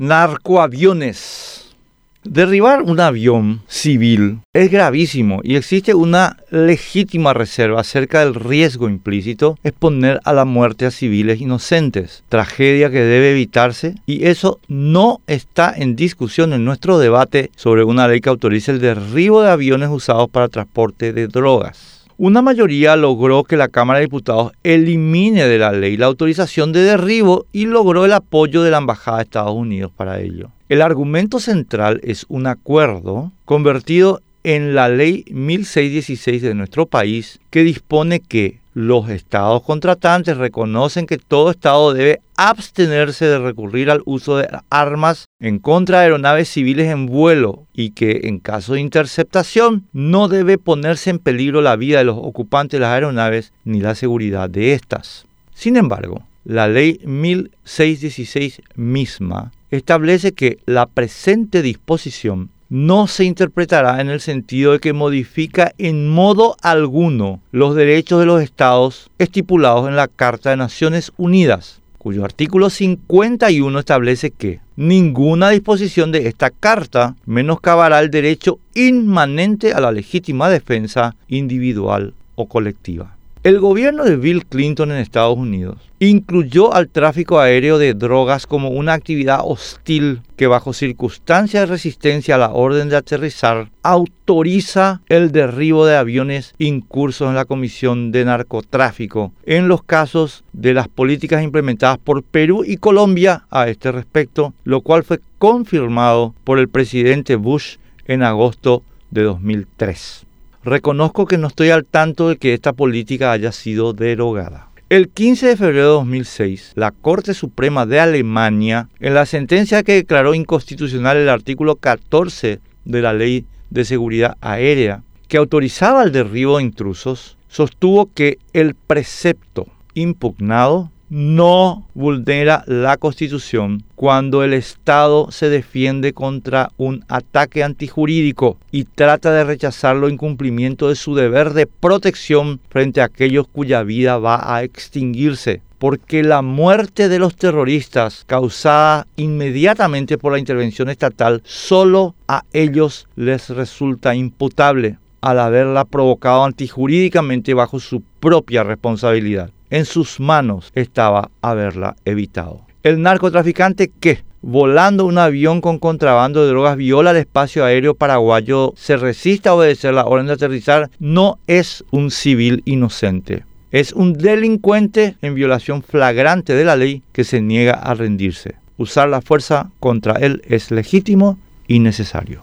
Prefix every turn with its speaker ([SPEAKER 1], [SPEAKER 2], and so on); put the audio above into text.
[SPEAKER 1] Narcoaviones. Derribar un avión civil es gravísimo y existe una legítima reserva acerca del riesgo implícito exponer a la muerte a civiles inocentes, tragedia que debe evitarse y eso no está en discusión en nuestro debate sobre una ley que autorice el derribo de aviones usados para transporte de drogas. Una mayoría logró que la Cámara de Diputados elimine de la ley la autorización de derribo y logró el apoyo de la Embajada de Estados Unidos para ello. El argumento central es un acuerdo convertido en la ley 1616 de nuestro país que dispone que los estados contratantes reconocen que todo estado debe abstenerse de recurrir al uso de armas en contra de aeronaves civiles en vuelo y que en caso de interceptación no debe ponerse en peligro la vida de los ocupantes de las aeronaves ni la seguridad de estas. Sin embargo, la ley 1616 misma establece que la presente disposición no se interpretará en el sentido de que modifica en modo alguno los derechos de los estados estipulados en la Carta de Naciones Unidas, cuyo artículo 51 establece que ninguna disposición de esta carta menoscabará el derecho inmanente a la legítima defensa individual o colectiva. El gobierno de Bill Clinton en Estados Unidos incluyó al tráfico aéreo de drogas como una actividad hostil que bajo circunstancias de resistencia a la orden de aterrizar autoriza el derribo de aviones incursos en la Comisión de Narcotráfico en los casos de las políticas implementadas por Perú y Colombia a este respecto, lo cual fue confirmado por el presidente Bush en agosto de 2003. Reconozco que no estoy al tanto de que esta política haya sido derogada. El 15 de febrero de 2006, la Corte Suprema de Alemania, en la sentencia que declaró inconstitucional el artículo 14 de la Ley de Seguridad Aérea, que autorizaba el derribo de intrusos, sostuvo que el precepto impugnado no vulnera la Constitución cuando el Estado se defiende contra un ataque antijurídico y trata de rechazar lo incumplimiento de su deber de protección frente a aquellos cuya vida va a extinguirse. Porque la muerte de los terroristas causada inmediatamente por la intervención estatal solo a ellos les resulta imputable al haberla provocado antijurídicamente bajo su propia responsabilidad. En sus manos estaba haberla evitado. El narcotraficante que, volando un avión con contrabando de drogas, viola el espacio aéreo paraguayo, se resiste a obedecer la orden de aterrizar, no es un civil inocente. Es un delincuente en violación flagrante de la ley que se niega a rendirse. Usar la fuerza contra él es legítimo y necesario.